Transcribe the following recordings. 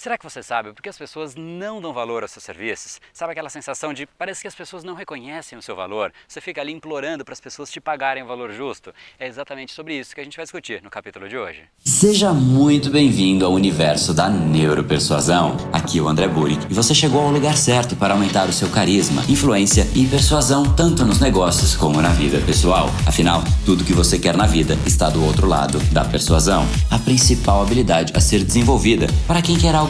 Será que você sabe por que as pessoas não dão valor aos seus serviços? Sabe aquela sensação de parece que as pessoas não reconhecem o seu valor? Você fica ali implorando para as pessoas te pagarem o valor justo? É exatamente sobre isso que a gente vai discutir no capítulo de hoje. Seja muito bem-vindo ao universo da neuropersuasão. Aqui é o André Burick e você chegou ao lugar certo para aumentar o seu carisma, influência e persuasão tanto nos negócios como na vida pessoal. Afinal, tudo que você quer na vida está do outro lado da persuasão, a principal habilidade a ser desenvolvida para quem quer algo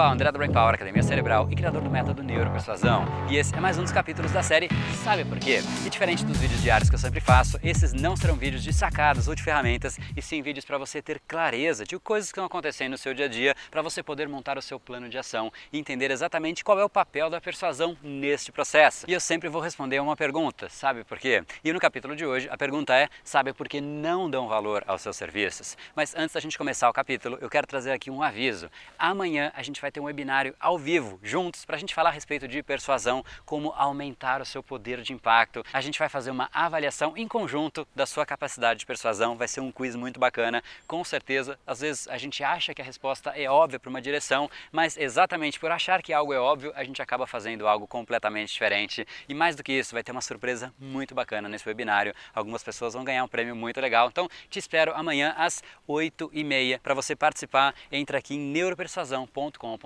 Pessoal, André do Brain Power, Academia Cerebral e criador do método Neuropersuasão. E esse é mais um dos capítulos da série Sabe Por Quê? E diferente dos vídeos diários que eu sempre faço, esses não serão vídeos de sacadas ou de ferramentas, e sim vídeos para você ter clareza de coisas que estão acontecendo no seu dia a dia, para você poder montar o seu plano de ação e entender exatamente qual é o papel da persuasão neste processo. E eu sempre vou responder uma pergunta, sabe por quê? E no capítulo de hoje a pergunta é: sabe por que não dão valor aos seus serviços? Mas antes da gente começar o capítulo, eu quero trazer aqui um aviso. Amanhã a gente vai ter um webinário ao vivo, juntos, para a gente falar a respeito de persuasão, como aumentar o seu poder de impacto. A gente vai fazer uma avaliação em conjunto da sua capacidade de persuasão, vai ser um quiz muito bacana, com certeza. Às vezes a gente acha que a resposta é óbvia para uma direção, mas exatamente por achar que algo é óbvio, a gente acaba fazendo algo completamente diferente. E mais do que isso, vai ter uma surpresa muito bacana nesse webinário. Algumas pessoas vão ganhar um prêmio muito legal. Então te espero amanhã às 8h30 para você participar. Entra aqui em neuropersuasão.com www.ecoagro.com.br barra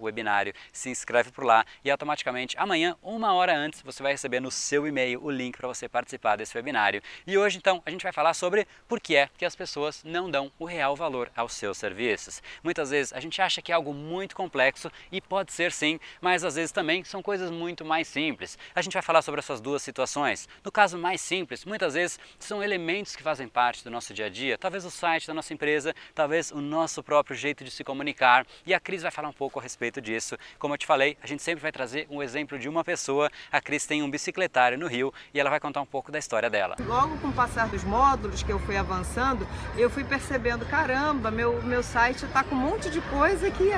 webinário. Se inscreve por lá e automaticamente amanhã, uma hora antes, você vai receber no seu e-mail o link para você participar desse webinário. E hoje então a gente vai falar sobre por que é que as pessoas não dão o real valor aos seus serviços. Muitas vezes a gente acha que é algo muito complexo e pode ser sim, mas às vezes também são coisas muito mais simples. A gente vai falar sobre essas duas situações. No caso mais simples, muitas vezes são elementos que fazem parte do nosso dia a dia, talvez o site da nossa empresa, talvez o nosso próprio jeito de se comunicar, e a Cris vai falar um pouco a respeito disso. Como eu te falei, a gente sempre vai trazer um exemplo de uma pessoa. A Cris tem um bicicletário no Rio e ela vai contar um pouco da história dela. Logo com o passar dos módulos que eu fui avançando, eu fui percebendo, caramba, meu, meu site está com um monte de coisa que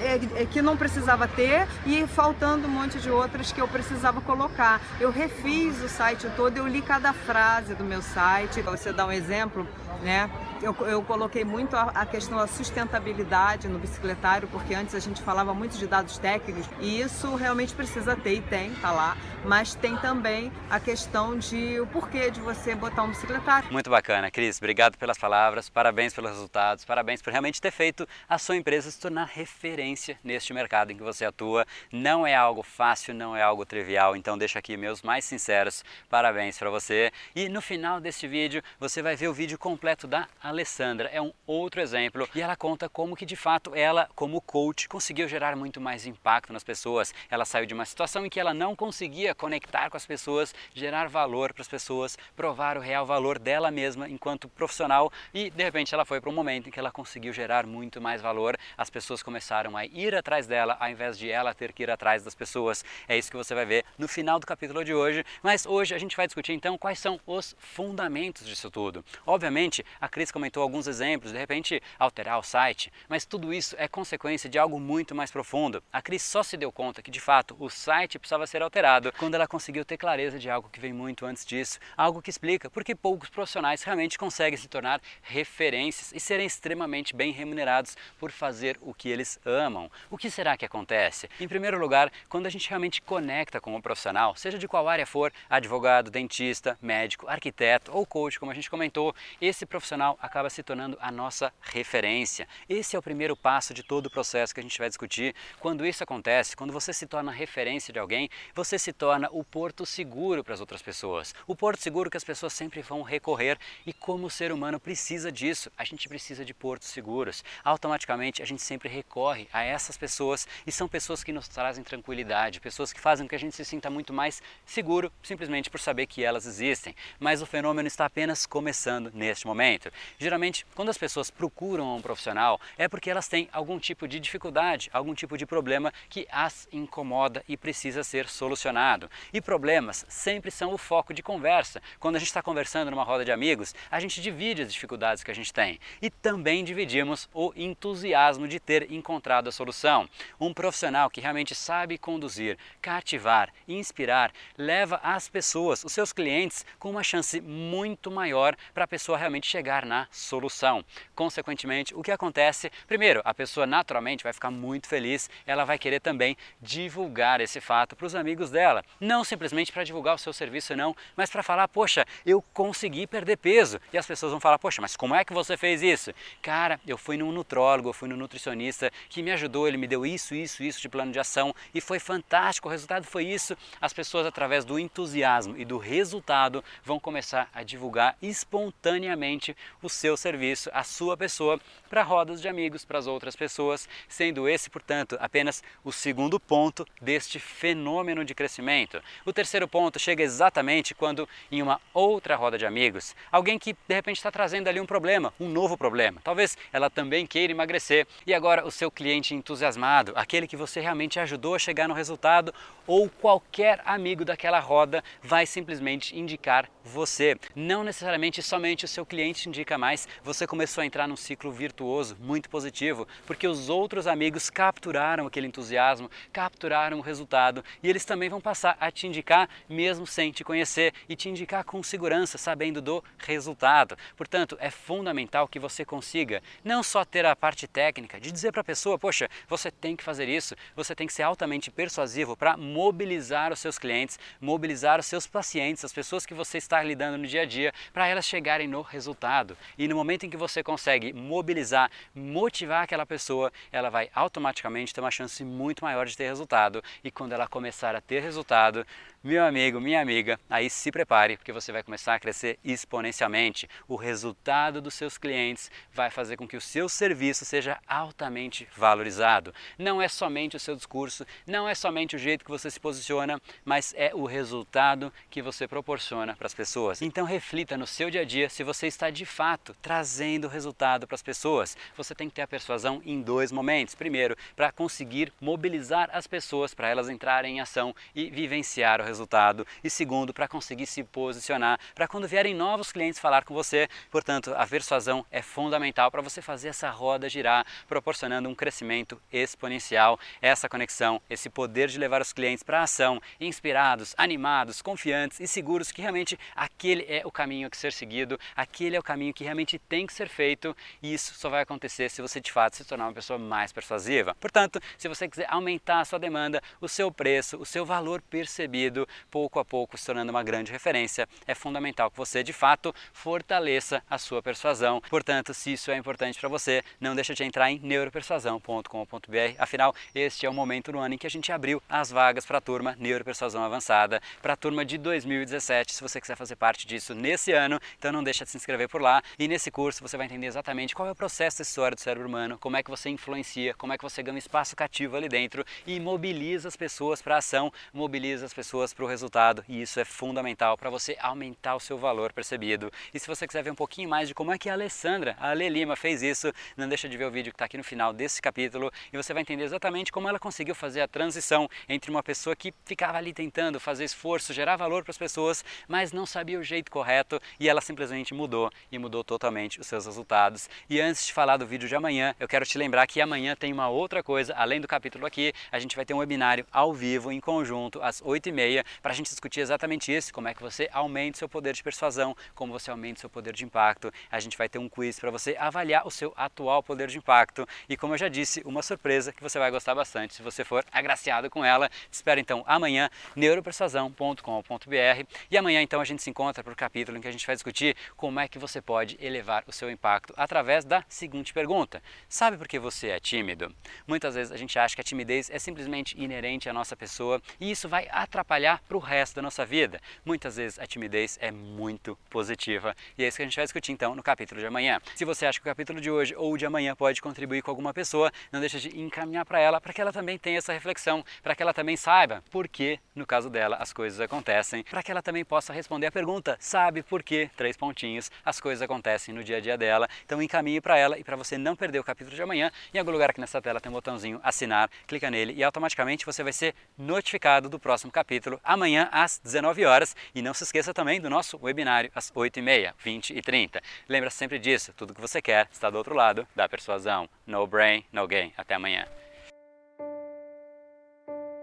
é, é, que não precisava ter e faltando um monte de outras que eu precisava colocar. Eu refiz o site todo, eu li cada frase do meu site. Você dá um exemplo, né? Eu, eu coloquei muito a, a, questão da sustentabilidade no bicicletário, porque antes a gente falava muito de dados técnicos e isso realmente precisa ter e tem, tá lá. Mas tem também a questão de o porquê de você botar um bicicletário. Muito bacana, Cris. Obrigado pelas palavras, parabéns pelos resultados, parabéns por realmente ter feito a sua empresa se tornar referência neste mercado em que você atua. Não é algo fácil, não é algo trivial, então deixo aqui meus mais sinceros parabéns para você. E no final deste vídeo você vai ver o vídeo completo da Alessandra é um outro exemplo e ela conta como que de fato ela, como coach, conseguiu gerar muito mais impacto nas pessoas. Ela saiu de uma situação em que ela não conseguia conectar com as pessoas, gerar valor para as pessoas, provar o real valor dela mesma enquanto profissional e de repente ela foi para um momento em que ela conseguiu gerar muito mais valor. As pessoas começaram a ir atrás dela ao invés de ela ter que ir atrás das pessoas. É isso que você vai ver no final do capítulo de hoje. Mas hoje a gente vai discutir então quais são os fundamentos disso tudo. Obviamente, a Cris comentou alguns exemplos, de repente alterar o site, mas tudo isso é consequência de algo muito mais profundo. A Cris só se deu conta que de fato o site precisava ser alterado quando ela conseguiu ter clareza de algo que vem muito antes disso, algo que explica por que poucos profissionais realmente conseguem se tornar referências e serem extremamente bem remunerados por fazer o que eles amam. O que será que acontece? Em primeiro lugar, quando a gente realmente conecta com o profissional, seja de qual área for, advogado, dentista, médico, arquiteto ou coach, como a gente comentou, esse profissional acaba se tornando a nossa referência. Esse é o primeiro passo de todo o processo que a gente vai discutir. Quando isso acontece, quando você se torna referência de alguém, você se torna o porto seguro para as outras pessoas. O porto seguro que as pessoas sempre vão recorrer e como o ser humano precisa disso, a gente precisa de portos seguros. Automaticamente a gente sempre recorre a essas pessoas e são pessoas que nos trazem tranquilidade, pessoas que fazem com que a gente se sinta muito mais seguro simplesmente por saber que elas existem. Mas o fenômeno está apenas começando neste momento. Geralmente, quando as pessoas procuram um profissional, é porque elas têm algum tipo de dificuldade, algum tipo de problema que as incomoda e precisa ser solucionado. E problemas sempre são o foco de conversa. Quando a gente está conversando numa roda de amigos, a gente divide as dificuldades que a gente tem e também dividimos o entusiasmo de ter encontrado a solução. Um profissional que realmente sabe conduzir, cativar, inspirar, leva as pessoas, os seus clientes, com uma chance muito maior para a pessoa realmente chegar na solução. Consequentemente, o que acontece? Primeiro, a pessoa naturalmente vai ficar muito feliz, ela vai querer também divulgar esse fato para os amigos dela. Não simplesmente para divulgar o seu serviço, não, mas para falar: poxa, eu consegui perder peso. E as pessoas vão falar: poxa, mas como é que você fez isso? Cara, eu fui num nutrólogo, eu fui num nutricionista que me ajudou, ele me deu isso, isso, isso de plano de ação e foi fantástico. O resultado foi isso. As pessoas, através do entusiasmo e do resultado, vão começar a divulgar espontaneamente o seu serviço, a sua pessoa, para rodas de amigos, para as outras pessoas, sendo esse, portanto, apenas o segundo ponto deste fenômeno de crescimento. O terceiro ponto chega exatamente quando, em uma outra roda de amigos, alguém que de repente está trazendo ali um problema, um novo problema. Talvez ela também queira emagrecer e agora o seu cliente entusiasmado, aquele que você realmente ajudou a chegar no resultado, ou qualquer amigo daquela roda vai simplesmente indicar você. Não necessariamente somente o seu cliente indica mais, você começou a entrar num ciclo virtuoso muito positivo, porque os outros amigos capturaram aquele entusiasmo, capturaram o resultado e eles também vão passar a te indicar mesmo sem te conhecer e te indicar com segurança, sabendo do resultado. Portanto, é fundamental que você consiga não só ter a parte técnica de dizer para a pessoa, poxa, você tem que fazer isso, você tem que ser altamente persuasivo para mobilizar os seus clientes, mobilizar os seus pacientes, as pessoas que você está lidando no dia a dia, para elas chegarem no resultado. E no momento em que você consegue mobilizar, motivar aquela pessoa, ela vai automaticamente ter uma chance muito maior de ter resultado. E quando ela começar a ter resultado, meu amigo, minha amiga, aí se prepare, porque você vai começar a crescer exponencialmente. O resultado dos seus clientes vai fazer com que o seu serviço seja altamente valorizado. Não é somente o seu discurso, não é somente o jeito que você se posiciona, mas é o resultado que você proporciona para as pessoas. Então reflita no seu dia a dia se você está de fato trazendo resultado para as pessoas. Você tem que ter a persuasão em dois momentos. Primeiro, para conseguir mobilizar as pessoas para elas entrarem em ação e vivenciar o resultado e segundo, para conseguir se posicionar, para quando vierem novos clientes falar com você. Portanto, a persuasão é fundamental para você fazer essa roda girar, proporcionando um crescimento exponencial. Essa conexão, esse poder de levar os clientes para a ação, inspirados, animados, confiantes e seguros que realmente aquele é o caminho a ser seguido, aquele é o caminho que realmente tem que ser feito e isso só vai acontecer se você de fato se tornar uma pessoa mais persuasiva. Portanto, se você quiser aumentar a sua demanda, o seu preço, o seu valor percebido, pouco a pouco se tornando uma grande referência, é fundamental que você de fato fortaleça a sua persuasão. Portanto, se isso é importante para você, não deixa de entrar em neuropersuasão.com.br. Afinal, este é o momento no ano em que a gente abriu as vagas para a turma Neuropersuasão Avançada, para a turma de 2017. Se você quiser fazer parte disso nesse ano, então não deixa de se inscrever por lá. E nesse curso você vai entender exatamente qual é o processo da história do cérebro humano, como é que você influencia, como é que você ganha espaço cativo ali dentro e mobiliza as pessoas para a ação, mobiliza as pessoas pessoas para o resultado e isso é fundamental para você aumentar o seu valor percebido. E se você quiser ver um pouquinho mais de como é que a Alessandra, a Ale Lima, fez isso, não deixa de ver o vídeo que está aqui no final desse capítulo e você vai entender exatamente como ela conseguiu fazer a transição entre uma pessoa que ficava ali tentando fazer esforço, gerar valor para as pessoas, mas não sabia o jeito correto e ela simplesmente mudou e mudou totalmente os seus resultados. E antes de falar do vídeo de amanhã, eu quero te lembrar que amanhã tem uma outra coisa, além do capítulo aqui, a gente vai ter um webinário ao vivo, em conjunto, às 8h30 para a gente discutir exatamente isso, como é que você aumenta seu poder de persuasão, como você aumenta seu poder de impacto. A gente vai ter um quiz para você avaliar o seu atual poder de impacto e como eu já disse, uma surpresa que você vai gostar bastante se você for agraciado com ela. Te espero então amanhã, neuropersuasão.com.br e amanhã então a gente se encontra para o capítulo em que a gente vai discutir como é que você pode elevar o seu impacto através da seguinte pergunta: Sabe por que você é tímido? Muitas vezes a gente acha que a timidez é simplesmente inerente à nossa pessoa e isso vai atrapalhar para o resto da nossa vida. Muitas vezes a timidez é muito positiva e é isso que a gente vai discutir então no capítulo de amanhã. Se você acha que o capítulo de hoje ou de amanhã pode contribuir com alguma pessoa, não deixa de encaminhar para ela para que ela também tenha essa reflexão, para que ela também saiba por que, no caso dela, as coisas acontecem, para que ela também possa responder a pergunta: sabe por que? Três pontinhos, as coisas acontecem no dia a dia dela. Então encaminhe para ela e para você não perder o capítulo de amanhã, em algum lugar aqui nessa tela tem um botãozinho assinar, clica nele e automaticamente você vai ser notificado do próximo capítulo amanhã às 19 horas. E não se esqueça também do nosso webinário às 8h30, 20 e 30. Lembra sempre disso, tudo que você quer está do outro lado da persuasão. No brain, no gain. Até amanhã.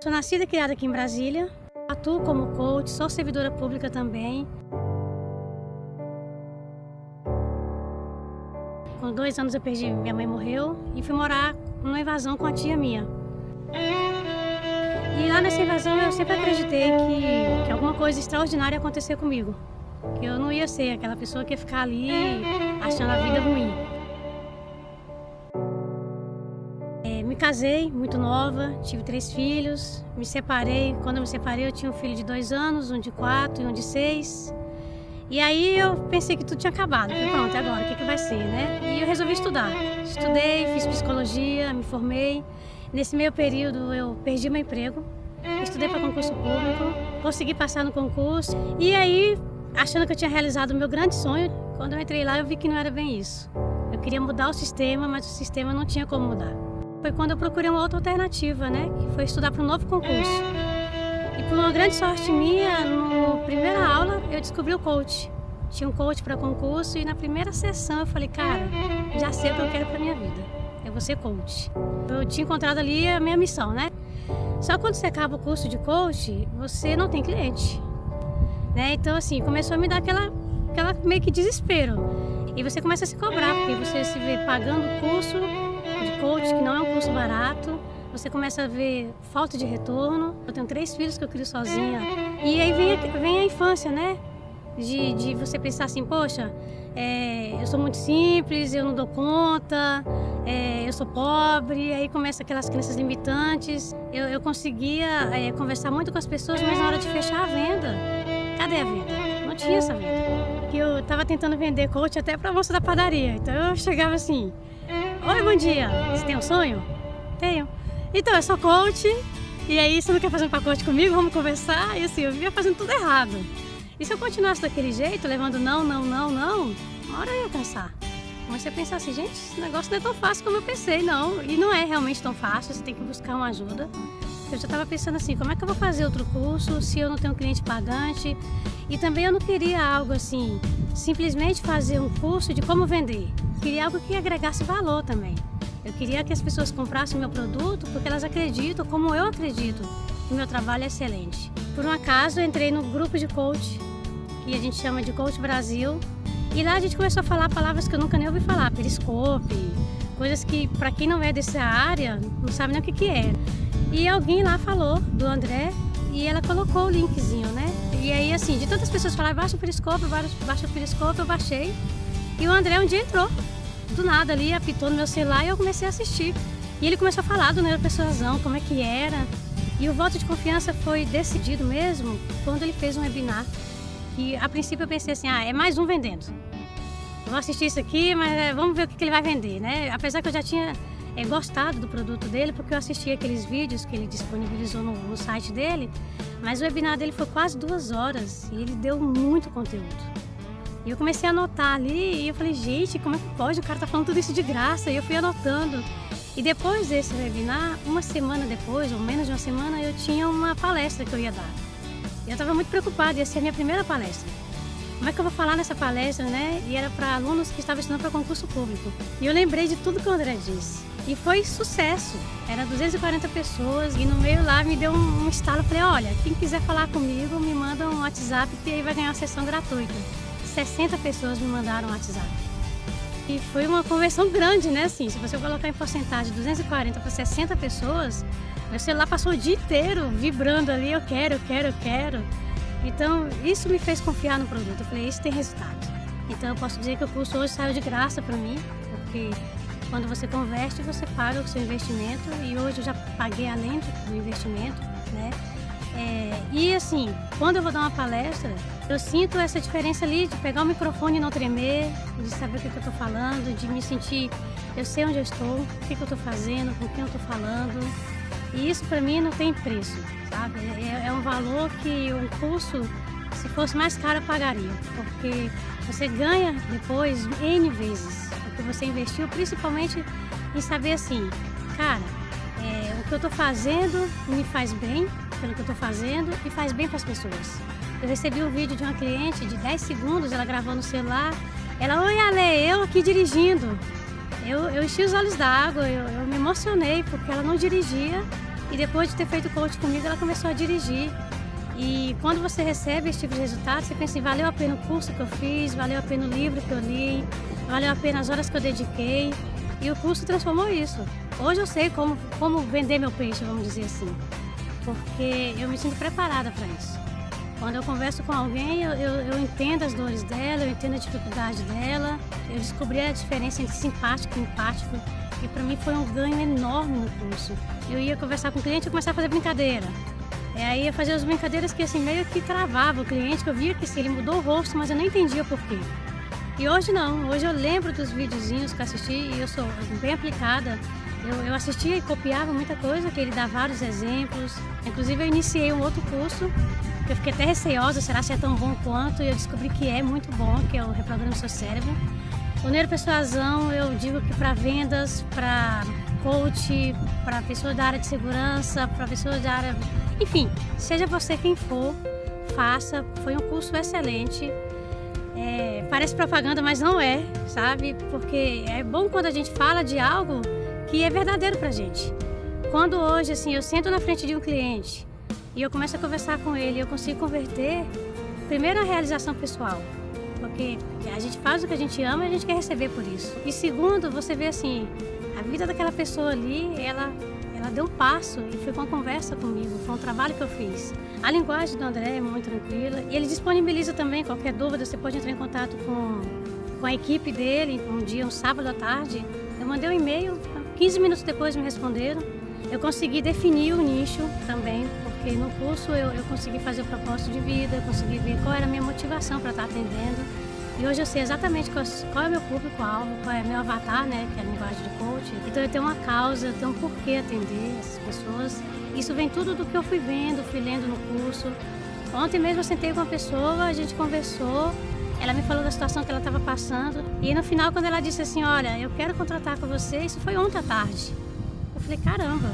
Sou nascida e criada aqui em Brasília. Atuo como coach, sou servidora pública também. Com dois anos eu perdi, minha mãe morreu e fui morar numa invasão com a tia minha. E lá nessa invasão eu sempre acreditei que, que alguma coisa extraordinária ia acontecer comigo. Que eu não ia ser aquela pessoa que ia ficar ali achando a vida ruim. É, me casei muito nova, tive três filhos, me separei. Quando eu me separei eu tinha um filho de dois anos, um de quatro e um de seis. E aí eu pensei que tudo tinha acabado. Falei, pronto, agora o que, que vai ser, né? E eu resolvi estudar. Estudei, fiz psicologia, me formei. Nesse meio período eu perdi meu emprego. Estudei para concurso público, consegui passar no concurso. E aí, achando que eu tinha realizado o meu grande sonho, quando eu entrei lá eu vi que não era bem isso. Eu queria mudar o sistema, mas o sistema não tinha como mudar. Foi quando eu procurei uma outra alternativa, né? Que foi estudar para um novo concurso. E por uma grande sorte minha, na primeira aula eu descobri o coach. Tinha um coach para concurso e na primeira sessão eu falei, cara, já sei o que eu quero para minha vida. Eu vou ser coach. Eu tinha encontrado ali a minha missão, né? Só quando você acaba o curso de coach, você não tem cliente. Né? Então, assim, começou a me dar aquela, aquela meio que desespero. E você começa a se cobrar, porque você se vê pagando o curso de coach, que não é um curso barato, você começa a ver falta de retorno. Eu tenho três filhos que eu crio sozinha. E aí vem a, vem a infância, né? De, de você pensar assim, poxa, é, eu sou muito simples, eu não dou conta, é, eu sou pobre, aí começa aquelas crenças limitantes. Eu, eu conseguia é, conversar muito com as pessoas, mas na hora de fechar a venda, cadê a venda? Não tinha essa venda. Que eu estava tentando vender coach até para a moça da padaria. Então eu chegava assim: Oi, bom dia, você tem um sonho? Tenho. Então, eu sou coach, e aí você não quer fazer um pacote comigo? Vamos conversar? E assim, eu vivia fazendo tudo errado. E se eu continuasse daquele jeito, levando não, não, não, não, uma hora eu ia cansar. Comecei a pensar assim, gente, esse negócio não é tão fácil como eu pensei, não. E não é realmente tão fácil, você tem que buscar uma ajuda. Eu já estava pensando assim, como é que eu vou fazer outro curso se eu não tenho cliente pagante? E também eu não queria algo assim, simplesmente fazer um curso de como vender. Eu queria algo que agregasse valor também. Eu queria que as pessoas comprassem meu produto porque elas acreditam, como eu acredito, que meu trabalho é excelente. Por um acaso, entrei no grupo de coach, que a gente chama de Coach Brasil, e lá a gente começou a falar palavras que eu nunca nem ouvi falar, periscope, coisas que para quem não é dessa área não sabe nem o que, que é. E alguém lá falou do André e ela colocou o linkzinho, né? E aí, assim, de tantas pessoas falarem, baixa o periscope, baixa o periscope, eu baixei. E o André um dia entrou do nada ali, apitou no meu celular e eu comecei a assistir. E ele começou a falar do neuropersuasão, como é que era. E o voto de confiança foi decidido mesmo quando ele fez um webinar. E a princípio eu pensei assim, ah, é mais um vendendo. Vou assistir isso aqui, mas é, vamos ver o que ele vai vender, né? Apesar que eu já tinha é, gostado do produto dele, porque eu assisti aqueles vídeos que ele disponibilizou no, no site dele, mas o webinar dele foi quase duas horas e ele deu muito conteúdo. E eu comecei a anotar ali e eu falei, gente, como é que pode? O cara tá falando tudo isso de graça. E eu fui anotando. E depois desse webinar, uma semana depois, ou menos de uma semana, eu tinha uma palestra que eu ia dar. E eu estava muito preocupada, ia ser a minha primeira palestra. Como é que eu vou falar nessa palestra, né? E era para alunos que estavam estudando para concurso público. E eu lembrei de tudo que o André disse. E foi sucesso. Era 240 pessoas e no meio lá me deu um, um estalo. Falei, olha, quem quiser falar comigo, me manda um WhatsApp que aí vai ganhar uma sessão gratuita. 60 pessoas me mandaram um WhatsApp. E foi uma conversão grande, né? Assim, se você colocar em porcentagem 240 para 60 pessoas, meu celular passou o dia inteiro vibrando ali, eu quero, eu quero, eu quero. Então, isso me fez confiar no produto. Eu falei, isso tem resultado. Então, eu posso dizer que o curso hoje saiu de graça para mim, porque quando você converte, você paga o seu investimento e hoje eu já paguei além do investimento, né? É, e assim, quando eu vou dar uma palestra, eu sinto essa diferença ali de pegar o microfone e não tremer, de saber o que, que eu estou falando, de me sentir, eu sei onde eu estou, o que, que eu estou fazendo, com quem eu estou falando. E isso para mim não tem preço, sabe? É, é, um valor que um curso, se fosse mais caro, eu pagaria, porque você ganha depois N vezes o que você investiu, principalmente em saber assim, cara, é, o que eu estou fazendo me faz bem pelo que eu estou fazendo e faz bem para as pessoas. Eu recebi um vídeo de uma cliente de 10 segundos, ela gravou no celular. Ela, oi Ale, eu aqui dirigindo. Eu, eu enchi os olhos d'água, eu, eu me emocionei porque ela não dirigia e depois de ter feito coach comigo, ela começou a dirigir. E quando você recebe esse tipo de resultado, você pensa assim, valeu a pena o curso que eu fiz, valeu a pena o livro que eu li, valeu a pena as horas que eu dediquei. E o curso transformou isso. Hoje eu sei como, como vender meu peixe, vamos dizer assim. Porque eu me sinto preparada para isso. Quando eu converso com alguém, eu, eu, eu, entendo as dores dela, eu entendo a dificuldade dela. Eu descobri a diferença entre simpático e empático. E para mim foi um ganho enorme no curso. Eu ia conversar com o cliente e começar a fazer brincadeira. E aí ia fazer as brincadeiras que assim meio que travava o cliente, que eu via que assim, ele mudou o rosto, mas eu não entendia por quê. E hoje não, hoje eu lembro dos videozinhos que assisti e eu sou bem aplicada. Eu, eu assistia e copiava muita coisa, que ele dá vários exemplos. Inclusive eu iniciei um outro curso, eu fiquei até receosa, será que é tão bom quanto? E eu descobri que é muito bom, que é o Reprograma Seu Cérebro. O Neuropersuasão, eu digo que para vendas, para coach, para pessoas da área de segurança, para pessoas da área... Enfim, seja você quem for, faça. Foi um curso excelente. É, parece propaganda, mas não é, sabe? Porque é bom quando a gente fala de algo que é verdadeiro pra gente. Quando hoje, assim, eu sento na frente de um cliente e eu começo a conversar com ele, eu consigo converter, primeiro, a realização pessoal, porque a gente faz o que a gente ama e a gente quer receber por isso. E segundo, você vê assim, a vida daquela pessoa ali, ela ela deu um passo e foi uma conversa comigo, foi um trabalho que eu fiz. A linguagem do André é muito tranquila e ele disponibiliza também qualquer dúvida, você pode entrar em contato com, com a equipe dele um dia, um sábado à tarde. Eu mandei um e-mail, 15 minutos depois me responderam. Eu consegui definir o nicho também, porque no curso eu, eu consegui fazer o propósito de vida, eu consegui ver qual era a minha motivação para estar atendendo. E hoje eu sei exatamente qual, é o meu público-alvo, qual é meu avatar, né, que é a linguagem de coach. Então eu tenho uma causa, eu tenho um porquê atender essas pessoas. Isso vem tudo do que eu fui vendo, fui lendo no curso. Ontem mesmo eu sentei com uma pessoa, a gente conversou, ela me falou da situação que ela estava passando. E no final, quando ela disse assim, olha, eu quero contratar com você, isso foi ontem à tarde. Falei, caramba,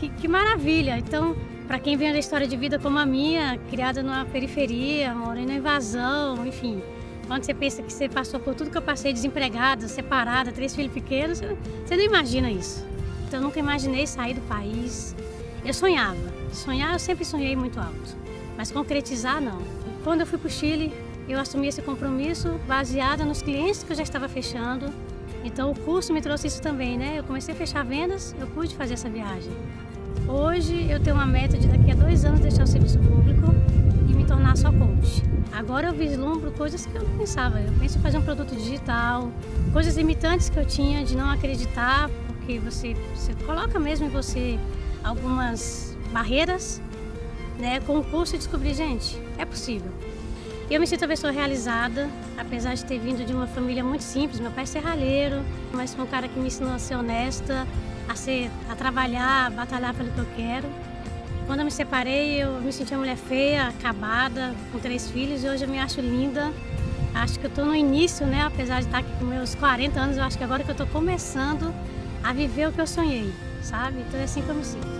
que, que maravilha. Então, para quem vem da história de vida como a minha, criada numa periferia, morando na invasão, enfim, quando você pensa que você passou por tudo que eu passei, desempregada, separada, três filhos pequenos, você não imagina isso. Então eu nunca imaginei sair do país. Eu sonhava. Sonhar eu sempre sonhei muito alto. Mas concretizar não. Quando eu fui para o Chile, eu assumi esse compromisso baseado nos clientes que eu já estava fechando. Então o curso me trouxe isso também, né? Eu comecei a fechar vendas, eu pude fazer essa viagem. Hoje eu tenho uma meta de daqui a dois anos deixar o serviço público e me tornar só coach. Agora eu vislumbro coisas que eu não pensava. Eu penso em fazer um produto digital, coisas limitantes que eu tinha de não acreditar, porque você, você coloca mesmo em você algumas barreiras, né? Com o curso e descobrir, gente, é possível. Eu me sinto uma pessoa realizada, apesar de ter vindo de uma família muito simples. Meu pai é serralheiro, mas foi um cara que me ensinou a ser honesta, a, ser, a trabalhar, a batalhar pelo que eu quero. Quando eu me separei, eu me senti uma mulher feia, acabada, com três filhos, e hoje eu me acho linda. Acho que eu estou no início, né? Apesar de estar aqui com meus 40 anos, eu acho que agora que eu estou começando a viver o que eu sonhei, sabe? Então é assim que eu me sinto.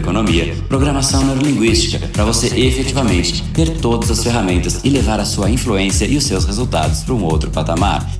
neuroeconomia, programação neurolinguística, para você efetivamente ter todas as ferramentas e levar a sua influência e os seus resultados para um outro patamar.